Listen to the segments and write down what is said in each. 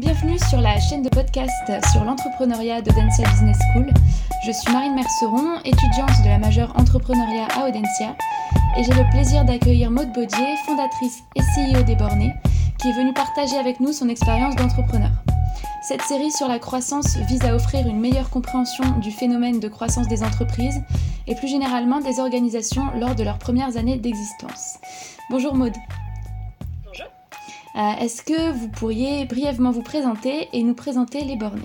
Bienvenue sur la chaîne de podcast sur l'entrepreneuriat d'Audencia Business School. Je suis Marine Merceron, étudiante de la majeure entrepreneuriat à Audencia, et j'ai le plaisir d'accueillir Maude Baudier, fondatrice et CEO des Bornés, qui est venue partager avec nous son expérience d'entrepreneur. Cette série sur la croissance vise à offrir une meilleure compréhension du phénomène de croissance des entreprises et plus généralement des organisations lors de leurs premières années d'existence. Bonjour Maude. Euh, Est-ce que vous pourriez brièvement vous présenter et nous présenter les bornés?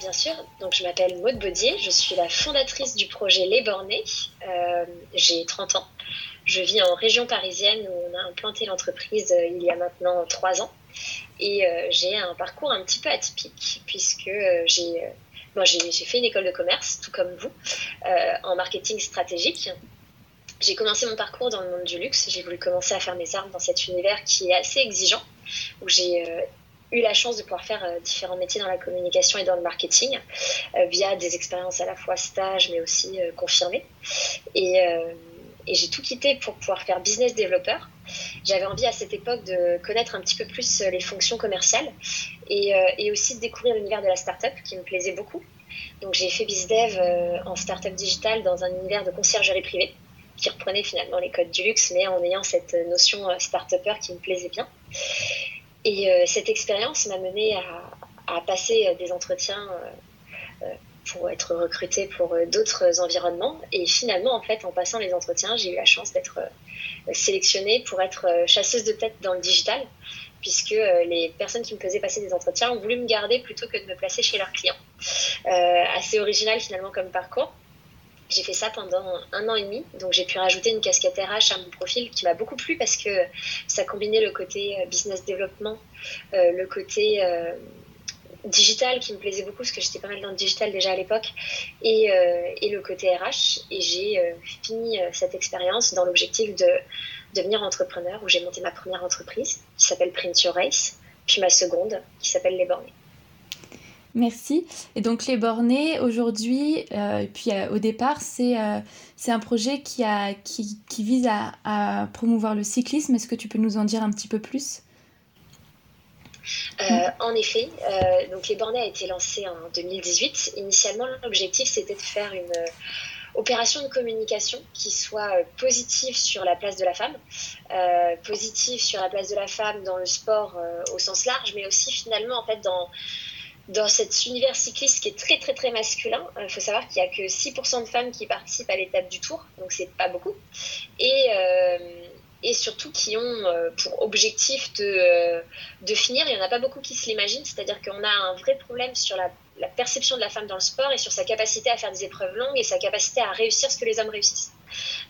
Bien sûr, donc je m'appelle Maude Baudier, je suis la fondatrice du projet Les Bornés. Euh, J'ai 30 ans. Je vis en région parisienne où on a implanté l'entreprise euh, il y a maintenant 3 ans. Et j'ai un parcours un petit peu atypique puisque j'ai bon, fait une école de commerce, tout comme vous, en marketing stratégique. J'ai commencé mon parcours dans le monde du luxe. J'ai voulu commencer à faire mes armes dans cet univers qui est assez exigeant, où j'ai euh, eu la chance de pouvoir faire euh, différents métiers dans la communication et dans le marketing, euh, via des expériences à la fois stage mais aussi confirmées. Et, j'ai tout quitté pour pouvoir faire business développeur. J'avais envie à cette époque de connaître un petit peu plus les fonctions commerciales et, aussi de découvrir l'univers de la startup qui me plaisait beaucoup. Donc j'ai fait BizDev en startup digital dans un univers de conciergerie privée qui reprenait finalement les codes du luxe mais en ayant cette notion euh, start-upper qui me plaisait bien. Et euh, cette expérience m'a mené à, passer euh, des entretiens pour être recrutée pour d'autres environnements. Et finalement, en fait, en passant les entretiens, j'ai eu la chance d'être sélectionnée pour être chasseuse de tête dans le digital, puisque les personnes qui me faisaient passer des entretiens ont voulu me garder plutôt que de me placer chez leurs clients. Assez original finalement comme parcours. J'ai fait ça pendant un an et demi, donc j'ai pu rajouter une casquette RH à mon profil qui m'a beaucoup plu parce que ça combinait le côté euh, business développement, euh, le côté euh, digital qui me plaisait beaucoup parce que j'étais pas mal dans le digital déjà à l'époque et, euh, et le côté RH et j'ai euh, fini euh, cette expérience dans l'objectif de devenir entrepreneur où j'ai monté ma première entreprise qui s'appelle Print Your Race puis ma seconde qui s'appelle Les Bornés. Merci. Et donc les bornés aujourd'hui, euh, puis euh, au départ, c'est euh, c'est un projet qui, vise à, promouvoir le cyclisme. Est-ce que tu peux nous en dire un petit peu plus? En effet, donc les bornés a été lancé en 2018. Initialement, l'objectif c'était de faire une opération de communication qui soit positive sur la place de la femme, positive sur la place de la femme dans le sport au sens large, mais aussi finalement en fait dans dans cet univers cycliste qui est très très très masculin. Il faut savoir qu'il n'y a que 6% de femmes qui participent à l'étape du tour, donc c'est pas beaucoup. Et euh, surtout qui ont euh, pour objectif de, euh, finir. Il n'y en a pas beaucoup qui se l'imaginent, c'est-à-dire qu'on a un vrai problème sur la, perception de la femme dans le sport et sur sa capacité à faire des épreuves longues et sa capacité à réussir ce que les hommes réussissent.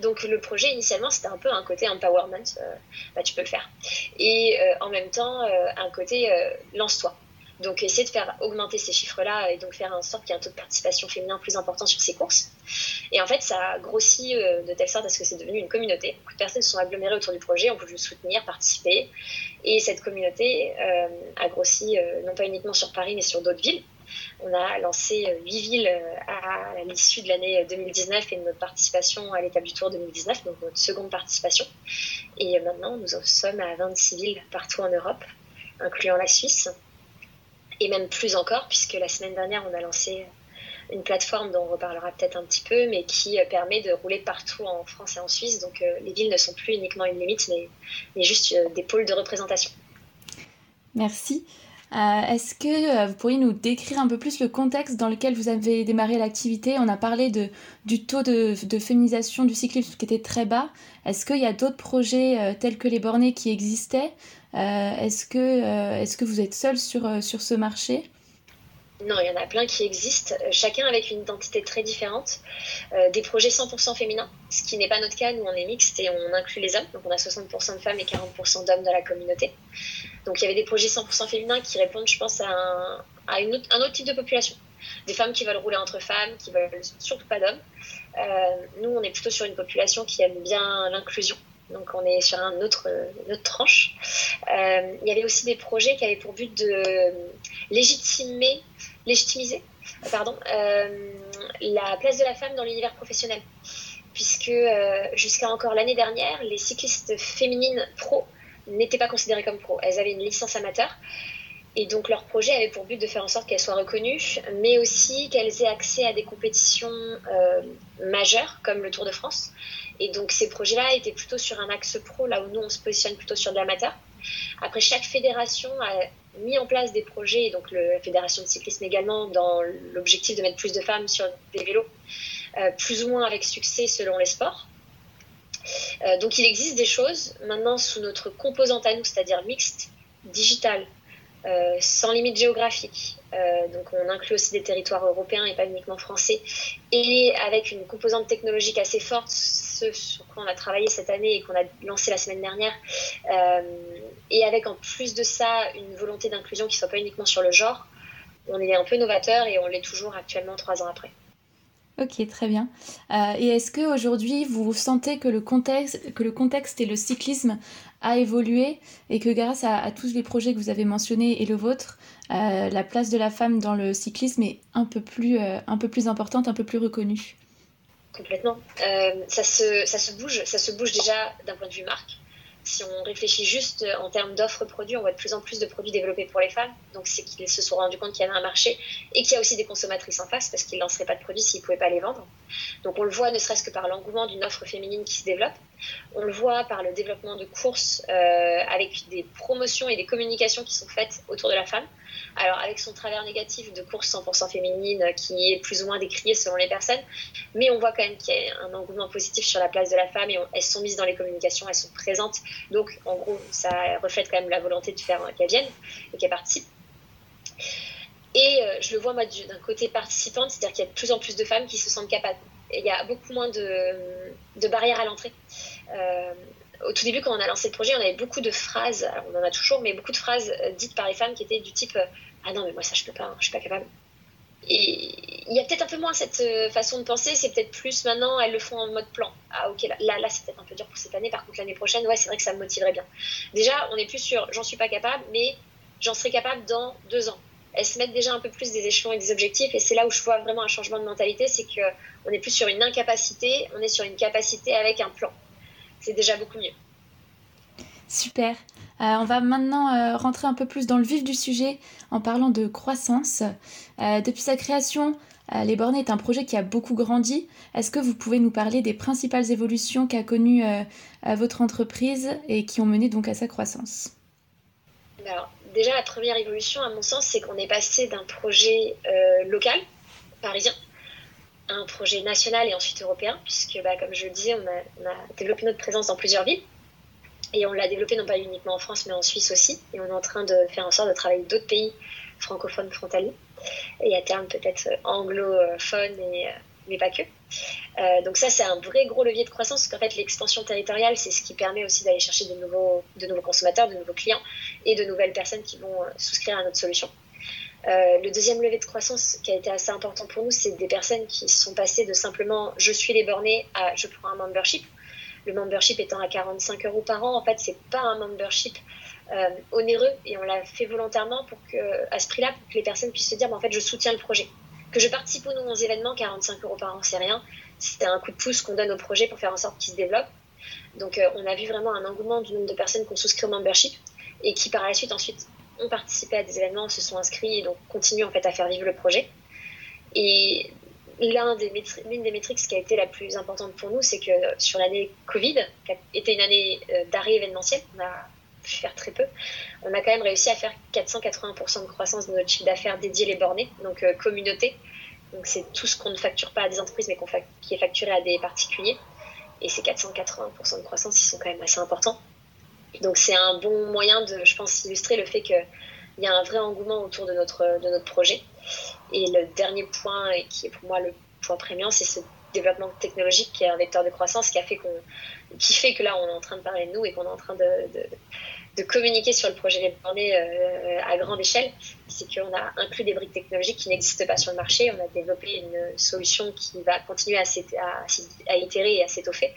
Donc le projet initialement c'était un peu un côté empowerment, euh, bah, tu peux le faire. Et euh, en même temps un côté lance-toi. Donc essayer de faire augmenter ces chiffres-là et donc faire en sorte qu'il y ait un taux de participation féminin plus important sur ces courses. Et en fait, ça a grossi euh, de telle sorte à ce que c'est devenu une communauté. Beaucoup de personnes se sont agglomérées autour du projet, ont voulu soutenir, participer. Et cette communauté euh, a grossi euh, non pas uniquement sur Paris, mais sur d'autres villes. On a lancé huit villes à l'issue de l'année 2019 et de notre participation à l'étape du Tour 2019, donc notre seconde participation. Et maintenant, nous en sommes à 26 villes partout en Europe, incluant la Suisse et même plus encore, puisque la semaine dernière, on a lancé une plateforme dont on reparlera peut-être un petit peu, mais qui permet de rouler partout en France et en Suisse. Donc euh, les villes ne sont plus uniquement une limite, mais, juste euh, des pôles de représentation. Merci. Euh, Est-ce que euh, vous pourriez nous décrire un peu plus le contexte dans lequel vous avez démarré l'activité? On a parlé de, du taux de, de, féminisation du cyclisme qui était très bas. Est-ce qu'il y a d'autres projets euh, tels que les bornés qui existaient? Est-ce que, est que vous êtes seul sur, sur ce marché? Non, il y en a plein qui existent, chacun avec une identité très différente. Euh, des projets 100% féminins, ce qui n'est pas notre cas. Nous, on est mixte et on inclut les hommes. Donc, on a 60% de femmes et 40% d'hommes dans la communauté. Donc, il y avait des projets 100% féminins qui répondent, je pense, à un, à autre, un autre type de population. Des femmes qui veulent rouler entre femmes, qui veulent surtout pas d'hommes. Euh, nous, on est plutôt sur une population qui aime bien l'inclusion. Donc on est sur un une autre tranche. Euh, il y avait aussi des projets qui avaient pour but de légitimer, légitimiser euh, la place de la femme dans l'univers professionnel. Puisque euh, jusqu'à encore l'année dernière, les cyclistes féminines pro n'étaient pas considérées comme pro. Elles avaient une licence amateur Et donc leur projet avait pour but de faire en sorte qu'elles soient reconnues, mais aussi qu'elles aient accès à des compétitions euh, majeures comme le Tour de France. Et donc ces projets-là étaient plutôt sur un axe pro, là où nous on se positionne plutôt sur de l'amateur. Après, chaque fédération a mis en place des projets, et donc la fédération de cyclisme également, dans l'objectif de mettre plus de femmes sur des vélos, euh, plus ou moins avec succès selon les sports. Euh, donc il existe des choses maintenant sous notre composante à nous, c'est-à-dire mixte, digital, euh, sans limite géographique. Euh, donc on inclut aussi des territoires européens et pas uniquement français. Et avec une composante technologique assez forte, ce sur quoi on a travaillé cette année et qu'on a lancé la semaine dernière. Euh, et avec en plus de ça une volonté d'inclusion qui soit pas uniquement sur le genre. On est un peu novateur et on l'est toujours actuellement trois ans après. Ok, très bien. Et est-ce qu'aujourd'hui, vous sentez que le, contexte, que le contexte et le cyclisme a évolué et que grâce à, tous les projets que vous avez mentionnés et le vôtre, euh, la place de la femme dans le cyclisme est un peu plus, euh, un peu plus importante, un peu plus reconnue Complètement. ça, se, ça se bouge, ça se bouge déjà d'un point de vue marque si on réfléchit juste euh, en termes d'offres produits, on voit de plus en plus de produits développés pour les femmes. Donc, c'est qu'ils se sont rendus compte qu'il y avait un marché et qu'il y a aussi des consommatrices en face parce qu'ils ne lanceraient pas de produits s'ils ne pouvaient pas les vendre. Donc, on le voit ne serait-ce que par l'engouement d'une offre féminine qui se développe. On le voit par le développement de courses euh, avec des promotions et des communications qui sont faites autour de la femme. Alors, avec son travers négatif de course 100% féminine qui est plus ou moins décrié selon les personnes, mais on voit quand même qu'il y a un engouement positif sur la place de la femme et elles sont mises dans les communications, elles sont présentes. Donc, en gros, ça reflète quand même la volonté de faire qu'elles viennent et qu'elles participent. Et euh, je le vois, moi, d'un côté participante, c'est-à-dire qu'il y a de plus en plus de femmes qui se sentent capables. Il y a beaucoup moins de, barrières à l'entrée. Euh, au tout début, quand on a lancé le projet, on avait beaucoup de phrases, on en a toujours, mais beaucoup de phrases euh, dites par les femmes qui étaient du type euh, Ah non, mais moi ça je peux pas, hein, je suis pas capable. Et il y a peut-être un peu moins cette euh, façon de penser, c'est peut-être plus maintenant, elles le font en mode plan. Ah ok, là, là, c'est peut-être un peu dur pour cette année, par contre l'année prochaine, ouais, c'est vrai que ça me motiverait bien. Déjà, on est plus sur J'en suis pas capable, mais j'en serai capable dans deux ans. Elles se mettent déjà un peu plus des échelons et des objectifs, et c'est là où je vois vraiment un changement de mentalité, c'est qu'on est plus sur une incapacité, on est sur une capacité avec un plan c'est déjà beaucoup mieux. Super. Euh, on va maintenant euh, rentrer un peu plus dans le vif du sujet en parlant de croissance. Euh, depuis sa création, Les Bornés est un projet qui a beaucoup grandi. Est-ce que vous pouvez nous parler des principales évolutions qu'a connues votre entreprise et qui ont mené donc à sa croissance? Alors, déjà, la première évolution, à mon sens, c'est qu'on est passé d'un projet local, parisien, un projet national et ensuite européen, puisque, bah, comme je le disais, on a, développé notre présence dans plusieurs villes. Et on l'a développé non pas uniquement en France, mais en Suisse aussi. Et on est en train de faire en sorte de travailler d'autres pays francophones frontaliers. Et à terme, peut-être anglophones, mais, mais pas que. Euh, donc ça, c'est un vrai gros levier de croissance, parce qu'en fait, l'expansion territoriale, c'est ce qui permet aussi d'aller chercher de nouveaux, de nouveaux consommateurs, de nouveaux clients et de nouvelles personnes qui vont euh, souscrire à notre solution. Euh, le deuxième levier de croissance qui a été assez important pour nous, c'est des personnes qui sont passées de simplement je suis les bornés à je prends un membership. Le membership étant à 45 euros par an, en fait, c'est pas un membership euh, onéreux et on l'a fait volontairement pour que, à ce prix-là, pour que les personnes puissent se dire en fait, je soutiens le projet. Que je participe ou non aux événements, 45 euros par an, c'est rien. C'est un coup de pouce qu'on donne au projet pour faire en sorte qu'il se développe. Donc, euh, on a vu vraiment un engouement du nombre de personnes qui ont souscrit au membership et qui, par la suite, ensuite, ont participé à des événements, se sont inscrits et donc continuent en fait à faire vivre le projet. Et l'un des l'une des métriques qui a été la plus importante pour nous, c'est que sur l'année Covid, qui a été une année euh, d'arrêt événementiel, on a pu faire très peu, on a quand même réussi à faire 480% de croissance de notre chiffre d'affaires dédié les bornés, donc euh, communauté. Donc c'est tout ce qu'on ne facture pas à des entreprises, mais qui est facturé à des particuliers. Et ces 480% de croissance, ils sont quand même assez importants. Donc c'est un bon moyen de, je pense, illustrer le fait qu'il y a un vrai engouement autour de notre, de notre projet. Et le dernier point, et qui est pour moi le point prémiant, c'est ce développement technologique qui est un vecteur de croissance qui a fait qu'on qui fait que là on est en train de parler de nous et qu'on est en train de, de communiquer sur le projet Les Bornés euh, à grande échelle, c'est qu'on a inclus des briques technologiques qui n'existent pas sur le marché. On a développé une solution qui va continuer à, itérer et à s'étoffer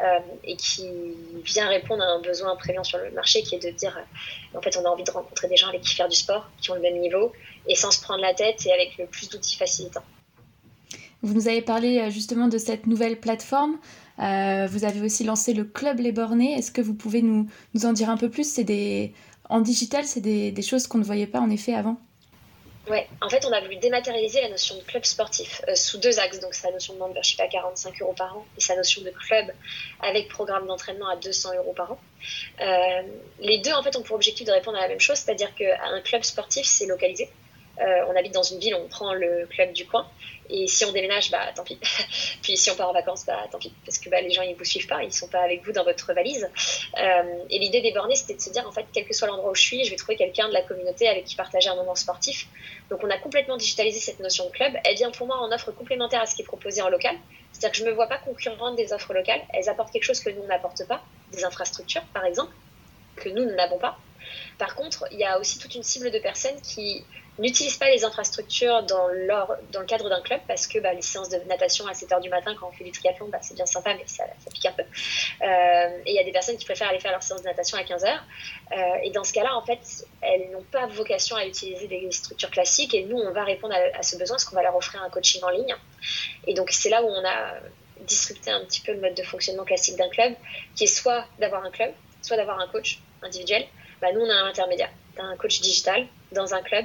euh, et qui vient répondre à un besoin prégnant sur le marché qui est de dire en fait, on a envie de rencontrer des gens avec qui faire du sport, qui ont le même niveau et sans se prendre la tête et avec le plus d'outils facilitants. Vous nous avez parlé euh, justement de cette nouvelle plateforme. Euh, vous avez aussi lancé le Club Les Bornés. Est-ce que vous pouvez nous, en dire un peu plus? C'est en digital, c'est des, choses qu'on ne voyait pas en effet avant. Ouais, en fait, on a voulu dématérialiser la notion de club sportif euh, sous deux axes. Donc, sa notion de membership à 45 euros par an et sa notion de club avec programme d'entraînement à 200 euros par an. Les deux, en fait, ont pour objectif de répondre à la même chose, c'est-à-dire qu'un club sportif, c'est localisé. On habite dans une ville, on prend le club du coin. Et si on déménage, bah tant pis. Puis si on part en vacances, bah tant pis. Parce que bah, les gens, ils vous suivent pas, ils sont pas avec vous dans votre valise. Euh, et l'idée des bornés, c'était de se dire, en fait, quel que soit l'endroit où je suis, je vais trouver quelqu'un de la communauté avec qui partager un moment sportif. Donc on a complètement digitalisé cette notion de club. Elle vient pour moi en offre complémentaire à ce qui est proposé en local. C'est-à-dire que je ne me vois pas concurrente des offres locales. Elles apportent quelque chose que nous, n'apportons pas. Des infrastructures, par exemple, que nous n'avons pas. Par contre, il y a aussi toute une cible de personnes qui n'utilisent pas les infrastructures dans, le cadre d'un club parce que bah, les séances de natation à 7h du matin quand on fait du triathlon, bah, c'est bien sympa, mais ça, pique un peu. Euh, et il y a des personnes qui préfèrent aller faire leur séance de natation à 15h. Euh, et dans ce cas-là, en fait, elles n'ont pas vocation à utiliser des structures classiques et nous, on va répondre à, ce besoin parce qu'on va leur offrir un coaching en ligne. Et donc, c'est là où on a disrupté un petit peu le mode de fonctionnement classique d'un club, qui est soit d'avoir un club, soit d'avoir un coach individuel. Bah, nous, on a un intermédiaire. Un coach digital dans un club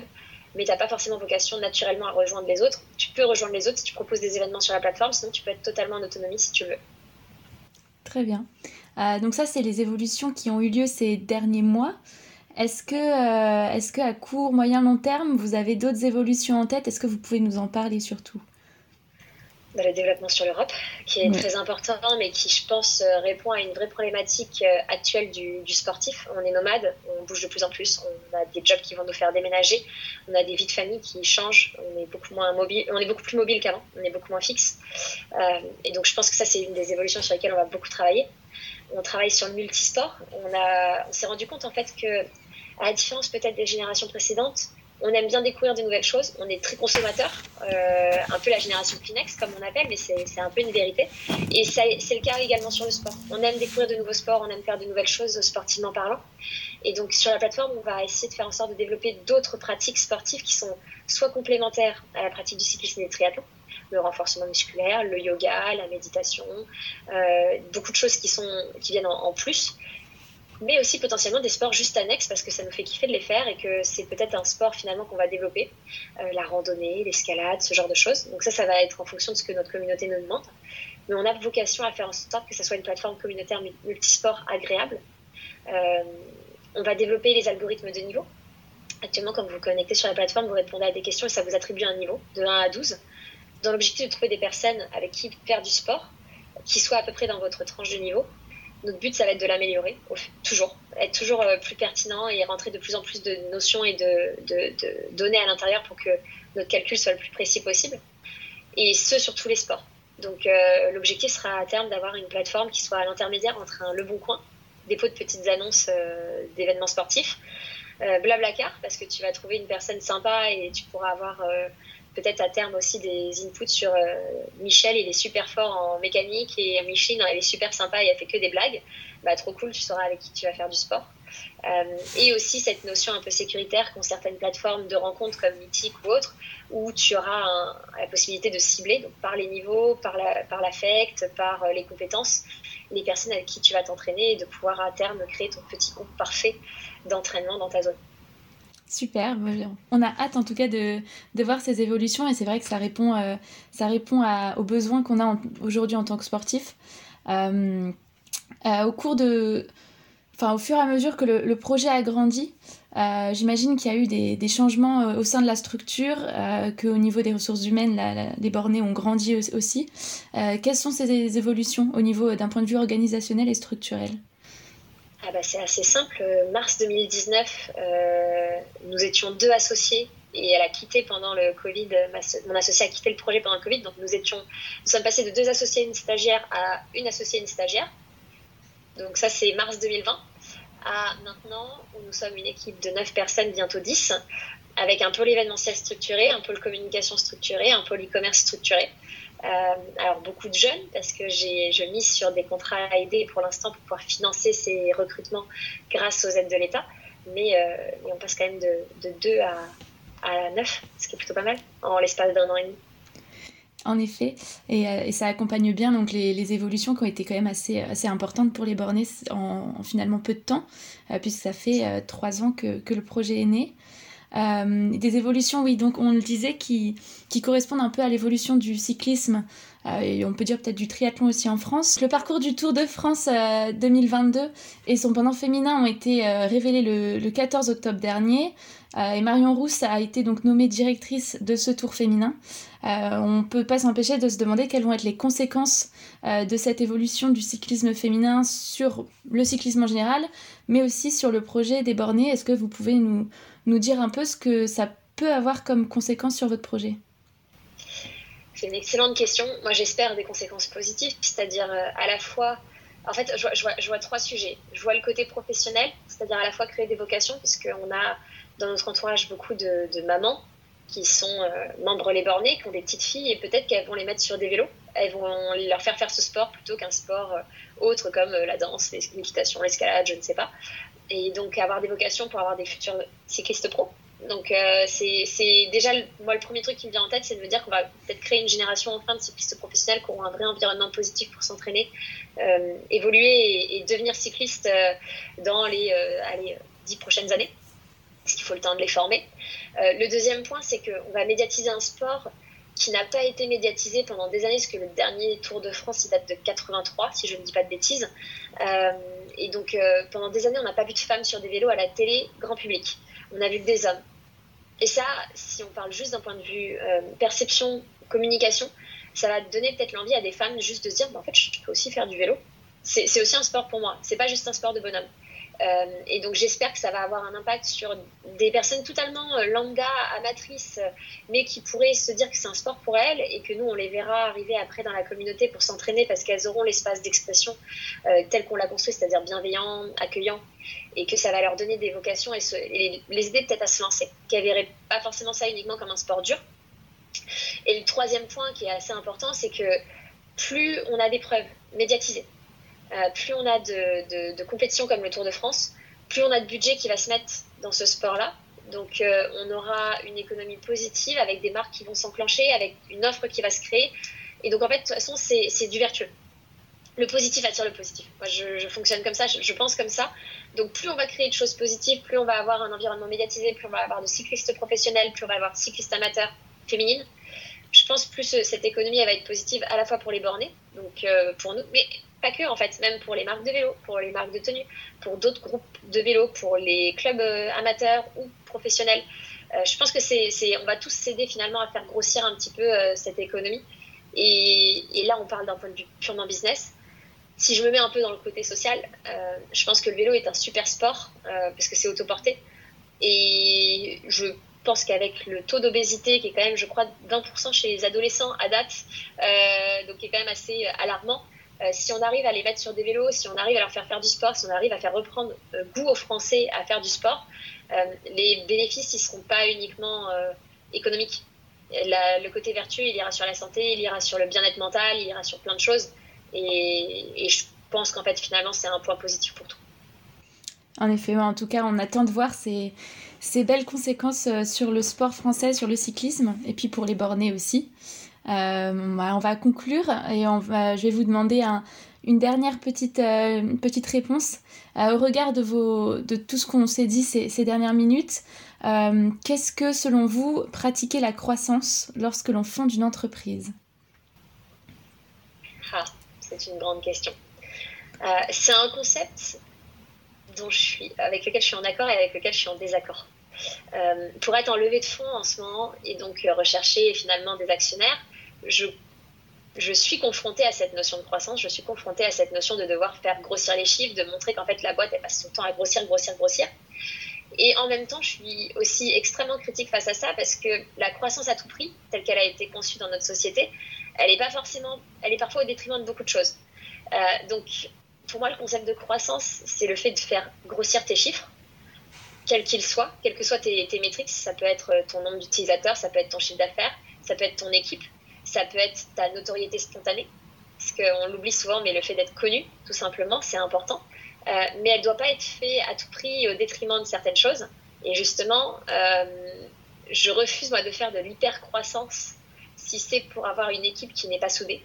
mais tu n'as pas forcément vocation naturellement à rejoindre les autres. Tu peux rejoindre les autres si tu proposes des événements sur la plateforme, sinon tu peux être totalement en autonomie si tu veux. Très bien. Euh, donc ça, c'est les évolutions qui ont eu lieu ces derniers mois. Est-ce que, euh, est-ce que à court, moyen, long terme, vous avez d'autres évolutions en tête? Est-ce que vous pouvez nous en parler surtout? Le développement sur l'Europe, qui est très important, mais qui, je pense, euh, répond à une vraie problématique euh, actuelle du, sportif. On est nomade, on bouge de plus en plus, on a des jobs qui vont nous faire déménager, on a des vies de famille qui changent, on est beaucoup moins mobile, on est beaucoup plus mobile qu'avant, on est beaucoup moins fixe. Euh, et donc, je pense que ça, c'est une des évolutions sur lesquelles on va beaucoup travailler. On travaille sur le multisport. On, a, on s'est rendu compte, en fait, que, à la différence peut-être des générations précédentes, on aime bien découvrir de nouvelles choses, on est très consommateur, euh, un peu la génération Kleenex comme on appelle, mais c'est un peu une vérité. Et c'est le cas également sur le sport. On aime découvrir de nouveaux sports, on aime faire de nouvelles choses sportivement parlant. Et donc sur la plateforme, on va essayer de faire en sorte de développer d'autres pratiques sportives qui sont soit complémentaires à la pratique du cyclisme et du triathlon, le renforcement musculaire, le yoga, la méditation, euh, beaucoup de choses qui, sont, qui viennent en plus mais aussi potentiellement des sports juste annexes parce que ça nous fait kiffer de les faire et que c'est peut-être un sport finalement qu'on va développer, euh, la randonnée, l'escalade, ce genre de choses. Donc ça, ça va être en fonction de ce que notre communauté nous demande. Mais on a vocation à faire en sorte que ça soit une plateforme communautaire multisport agréable. Euh, on va développer les algorithmes de niveau. Actuellement, quand vous vous connectez sur la plateforme, vous répondez à des questions et ça vous attribue un niveau de 1 à 12 dans l'objectif de trouver des personnes avec qui faire du sport qui soient à peu près dans votre tranche de niveau notre but, ça va être de l'améliorer, toujours, être toujours euh, plus pertinent et rentrer de plus en plus de notions et de, données à l'intérieur pour que notre calcul soit le plus précis possible. Et ce, sur tous les sports. Donc, euh, l'objectif sera à terme d'avoir une plateforme qui soit à l'intermédiaire entre un Le Bon Coin, dépôt de petites annonces euh, d'événements sportifs, Blablacar, parce que tu vas trouver une personne sympa et tu pourras avoir peut-être à terme aussi des inputs sur euh, Michel, il est super fort en mécanique et Micheline, elle est super sympa et elle fait que des blagues. Bah, trop cool, tu sauras avec qui tu vas faire du sport. Euh, et aussi cette notion un peu sécuritaire qu'ont certaines plateformes de rencontres comme Mythic ou autres, où tu auras la possibilité de cibler, par les niveaux, par l'affect, par, par euh, les compétences, les personnes avec qui tu vas t'entraîner et de pouvoir à terme créer ton petit groupe parfait d'entraînement dans ta zone. Super, on a hâte en tout cas de, de voir ces évolutions et c'est vrai que ça répond, euh, ça aux besoins qu'on a aujourd'hui en tant que sportif. Euh, euh, au cours de, enfin fur et à mesure que le, projet a grandi, j'imagine qu'il y a eu des, des, changements au sein de la structure, qu'au niveau des ressources humaines, les bornés ont grandi aussi. quelles sont ces évolutions au niveau d'un point de vue organisationnel et structurel? Ah bah, C'est assez simple. Mars 2019, euh, nous étions deux associés et elle a quitté pendant le Covid. mon associé a quitté le projet pendant le Covid. Donc nous, étions, nous sommes passés de deux associés et une stagiaire à une associée et une stagiaire. Donc ça, c'est mars 2020. À maintenant, où nous sommes une équipe de 9 personnes, bientôt 10, avec un peu l'événementiel structuré, un peu le communication structuré, un peu l'e-commerce structuré. Euh, alors beaucoup de jeunes parce que je mise sur des contrats aidés pour l'instant pour pouvoir financer ces recrutements grâce aux aides de l'État. Mais, euh, on passe quand même de, de 2 à, à 9, ce qui est plutôt pas mal, en l'espace d'un an et demi. En effet, et, ça accompagne bien donc les, évolutions qui ont été quand même assez, assez importantes pour les bornés en, finalement peu de temps, puisque ça fait trois ans que, que, le projet est né. Des évolutions, oui, donc on le disait, qui, correspondent un peu à l'évolution du cyclisme euh, et on peut dire peut-être du triathlon aussi en France. Le parcours du Tour de France 2022 euh, et son pendant féminin ont été euh, révélés le, 14 octobre dernier. et Marion Rousse a été donc nommée directrice de ce tour féminin. on ne peut pas s'empêcher de se demander quelles vont être les conséquences de cette évolution du cyclisme féminin sur le cyclisme en général, mais aussi sur le projet des bornés. Est-ce que vous pouvez nous, nous dire un peu ce que ça peut avoir comme conséquence sur votre projet c'est une excellente question. Moi, j'espère des conséquences positives, c'est-à-dire euh, à la fois. En fait, je vois, trois sujets. Je vois le côté professionnel, c'est-à-dire à la fois créer des vocations, puisqu'on a dans notre entourage beaucoup de, mamans qui sont euh, membres les bornés, qui ont des petites filles, et peut-être qu'elles vont les mettre sur des vélos. Elles vont leur faire faire ce sport plutôt qu'un sport euh, autre comme la danse, l'équitation, l'escalade, je ne sais pas. Et donc avoir des vocations pour avoir des futurs cyclistes pro. Donc euh, c'est déjà, moi le premier truc qui me vient en tête, c'est de me dire qu'on va peut-être créer une génération enfin de cyclistes professionnels qui auront un vrai environnement positif pour s'entraîner, euh, évoluer et, devenir cyclistes euh, dans les allez, 10 prochaines années, parce qu'il faut le temps de les former. le deuxième point, c'est qu'on va médiatiser un sport qui n'a pas été médiatisé pendant des années, parce que le dernier Tour de France, il date de 83, si je ne dis pas de bêtises. et donc pendant des années, on n'a pas vu de femmes sur des vélos à la télé grand public on a vu que des hommes. Et ça, si on parle juste d'un point de vue euh, perception, communication, ça va donner peut-être l'envie à des femmes juste de se dire, bah, en fait, je peux aussi faire du vélo. C'est aussi un sport pour moi. C'est pas juste un sport de bonhomme. Euh, et donc j'espère que ça va avoir un impact sur des personnes totalement euh, lambda, amatrices, mais qui pourraient se dire que c'est un sport pour elles et que nous, on les verra arriver après dans la communauté pour s'entraîner parce qu'elles auront l'espace d'expression tel qu'on l'a construit, c'est-à-dire bienveillant, accueillant, et que ça va leur donner des vocations et, les aider peut-être à se lancer, qu'elles ne verraient pas forcément ça uniquement comme un sport dur. Et le troisième point qui est assez important, c'est que plus on a des preuves médiatisées, euh, plus on a de, compétitions comme le Tour de France, plus on a de budget qui va se mettre dans ce sport-là. Donc euh, on aura une économie positive avec des marques qui vont s'enclencher, avec une offre qui va se créer. Et donc en fait, de toute façon, c'est du vertueux le positif attire le positif. Moi, je, fonctionne comme ça, je, pense comme ça. Donc, plus on va créer de choses positives, plus on va avoir un environnement médiatisé, plus on va avoir de cyclistes professionnels, plus on va avoir de cyclistes amateurs féminines. Je pense plus euh, cette économie, elle va être positive à la fois pour les bornés, donc pour nous, mais pas que en fait, même pour les marques de vélo, pour les marques de tenue, pour d'autres groupes de vélo, pour les clubs euh, amateurs ou professionnels. je pense que c'est, on va tous s'aider finalement à faire grossir un petit peu cette économie. Et, et, là, on parle d'un point de vue purement business si je me mets un peu dans le côté social, euh, je pense que le vélo est un super sport euh, parce que c'est autoporté. Et je pense qu'avec le taux d'obésité qui est quand même, je crois, 20% chez les adolescents à date, euh, donc qui est quand même assez alarmant, si on arrive à les mettre sur des vélos, si on arrive à leur faire faire du sport, si on arrive à faire reprendre goût aux Français à faire du sport, les bénéfices, ne seront pas uniquement économiques. le côté vertueux, il ira sur la santé, il ira sur le bien-être mental, il ira sur plein de choses. Et, je pense qu'en fait, finalement, c'est un point positif pour tout. En effet, en tout cas, on attend de voir ces, ces belles conséquences euh, sur le sport français, sur le cyclisme, et puis pour les bornés aussi. Euh, bah, on va conclure et je vais vous demander une dernière petite, euh, réponse. au regard de, tout ce qu'on s'est dit ces, dernières minutes, qu'est-ce que, selon vous, pratiquer la croissance lorsque l'on fonde une entreprise? Ah c'est une grande question. Euh, c'est un concept dont je suis, avec lequel je suis en accord et avec lequel je suis en désaccord. Euh, pour être en levée de fonds en ce moment et donc euh, rechercher finalement des actionnaires, je, suis confrontée à cette notion de croissance, je suis confrontée à cette notion de devoir faire grossir les chiffres, de montrer qu'en fait la boîte elle passe son temps à grossir, grossir, grossir. Et en même temps, je suis aussi extrêmement critique face à ça parce que la croissance à tout prix, telle qu'elle a été conçue dans notre société, elle est pas forcément, elle est parfois au détriment de beaucoup de choses. Euh, donc, pour moi, le concept de croissance, c'est le fait de faire grossir tes chiffres, quels qu'ils soient, quelles que soient tes métriques. Ça peut être ton nombre d'utilisateurs, ça peut être ton chiffre d'affaires, ça peut être ton équipe, ça peut être ta notoriété spontanée, parce qu'on l'oublie souvent, mais le fait d'être connu, tout simplement, c'est important. Euh, mais elle ne doit pas être faite à tout prix au détriment de certaines choses. Et justement, euh, je refuse moi de faire de l'hyper croissance si c'est pour avoir une équipe qui n'est pas soudée.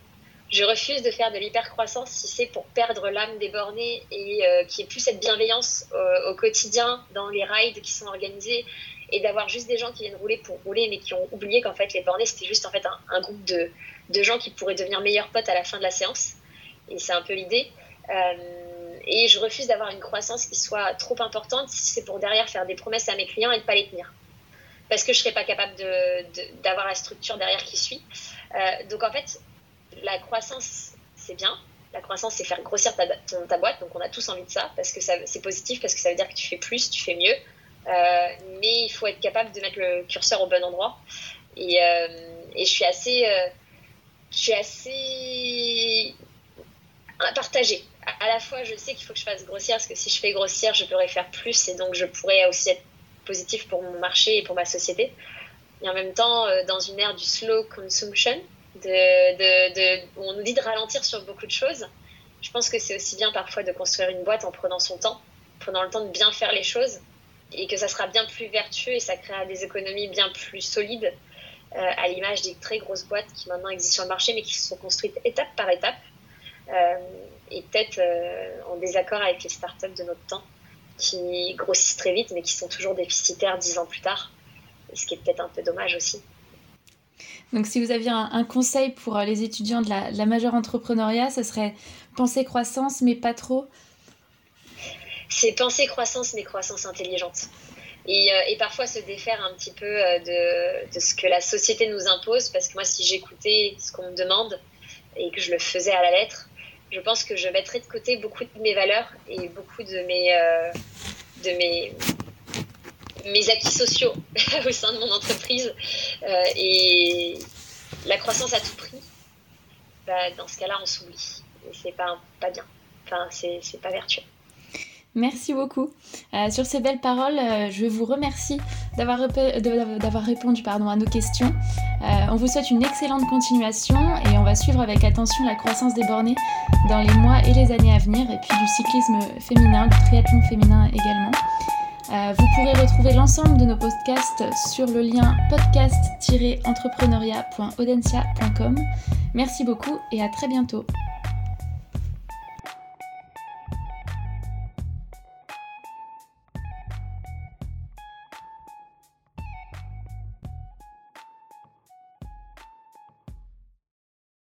Je refuse de faire de l'hypercroissance si c'est pour perdre l'âme des bornés et euh, qu'il n'y ait plus cette bienveillance euh, au quotidien dans les rides qui sont organisés et d'avoir juste des gens qui viennent rouler pour rouler mais qui ont oublié qu'en fait les bornés c'était juste en fait un, groupe de, de, gens qui pourraient devenir meilleurs potes à la fin de la séance. Et c'est un peu l'idée. Euh, et je refuse d'avoir une croissance qui soit trop importante si c'est pour derrière faire des promesses à mes clients et ne pas les tenir parce que je ne serais pas capable d'avoir la structure derrière qui suit. donc en fait, la croissance, c'est bien. La croissance, c'est faire grossir ta, ta, boîte. Donc, on a tous envie de ça parce que c'est positif, parce que ça veut dire que tu fais plus, tu fais mieux. Euh, mais il faut être capable de mettre le curseur au bon endroit. Et, euh, je suis assez, euh, je suis assez partagée. À, la fois, je sais qu'il faut que je fasse grossir parce que si je fais grossir, je pourrais faire plus et donc je pourrais aussi être positif pour mon marché et pour ma société. Et en même temps, dans une ère du slow consumption, de, on nous dit de ralentir sur beaucoup de choses. Je pense que c'est aussi bien parfois de construire une boîte en prenant son temps, prenant le temps de bien faire les choses, et que ça sera bien plus vertueux et ça créera des économies bien plus solides, euh, à l'image des très grosses boîtes qui maintenant existent sur le marché, mais qui se sont construites étape par étape, euh, et peut-être euh, en désaccord avec les startups de notre temps, qui grossissent très vite, mais qui sont toujours déficitaires dix ans plus tard, ce qui est peut-être un peu dommage aussi. Donc si vous aviez un, conseil pour les étudiants de la, majeure entrepreneuriat, ce serait penser croissance, mais pas trop C'est penser croissance, mais croissance intelligente. Et, euh, parfois se défaire un petit peu euh, de, ce que la société nous impose, parce que moi, si j'écoutais ce qu'on me demande et que je le faisais à la lettre, je pense que je mettrais de côté beaucoup de mes valeurs et beaucoup de mes, de mes, mes acquis sociaux au sein de mon entreprise euh, et la croissance à tout prix, bah, dans ce cas-là, on s'oublie. Et c'est pas, pas bien. Enfin, c'est pas vertueux. Merci beaucoup. Euh, sur ces belles paroles, euh, je vous remercie d'avoir répondu pardon, à nos questions. on vous souhaite une excellente continuation et on va suivre avec attention la croissance des bornés dans les mois et les années à venir et puis du cyclisme féminin, du triathlon féminin également. Euh, vous pourrez retrouver l'ensemble de nos podcasts sur le lien podcast-entrepreneuriat.audencia.com. Merci beaucoup et à très bientôt.